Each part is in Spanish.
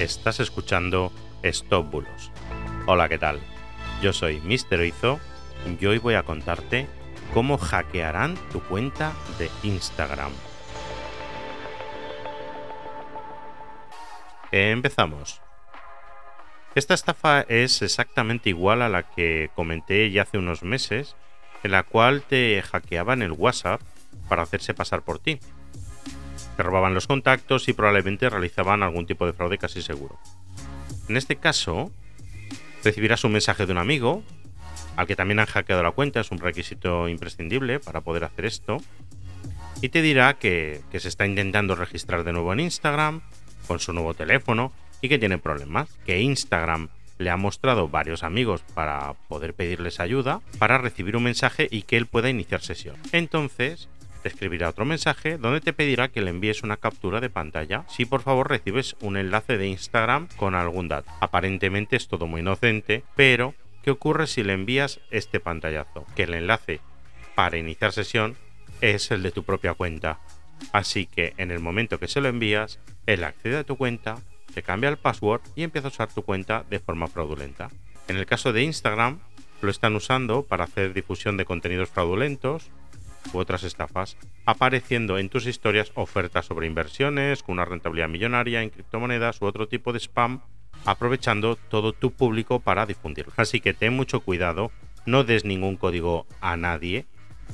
Estás escuchando Stop Bulos. Hola, ¿qué tal? Yo soy Mr. Oizo y hoy voy a contarte cómo hackearán tu cuenta de Instagram. Empezamos. Esta estafa es exactamente igual a la que comenté ya hace unos meses, en la cual te hackeaban el WhatsApp para hacerse pasar por ti. Te robaban los contactos y probablemente realizaban algún tipo de fraude casi seguro. En este caso, recibirás un mensaje de un amigo, al que también han hackeado la cuenta, es un requisito imprescindible para poder hacer esto, y te dirá que se está intentando registrar de nuevo en Instagram, con su nuevo teléfono, y que tiene problemas, que Instagram le ha mostrado varios amigos para poder pedirles ayuda, para recibir un mensaje y que él pueda iniciar sesión. Entonces, te escribirá otro mensaje donde te pedirá que le envíes una captura de pantalla si por favor recibes un enlace de Instagram con algún dato. Aparentemente es todo muy inocente, pero ¿qué ocurre si le envías este pantallazo? Que el enlace para iniciar sesión es el de tu propia cuenta. Así que en el momento que se lo envías, él accede a tu cuenta, te cambia el password y empieza a usar tu cuenta de forma fraudulenta. En el caso de Instagram, lo están usando para hacer difusión de contenidos fraudulentos, u otras estafas, apareciendo en tus historias ofertas sobre inversiones con una rentabilidad millonaria en criptomonedas u otro tipo de spam, aprovechando todo tu público para difundirlo. Así que ten mucho cuidado, no des ningún código a nadie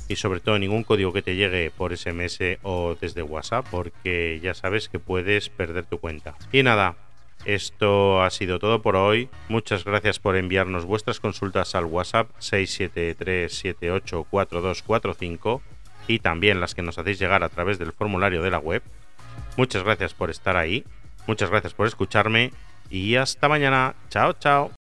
y sobre todo ningún código que te llegue por SMS o desde WhatsApp porque ya sabes que puedes perder tu cuenta. Y nada, esto ha sido todo por hoy. Muchas gracias por enviarnos vuestras consultas al WhatsApp 673784245 y también las que nos hacéis llegar a través del formulario de la web. Muchas gracias por estar ahí. Muchas gracias por escucharme y hasta mañana. Chao, chao.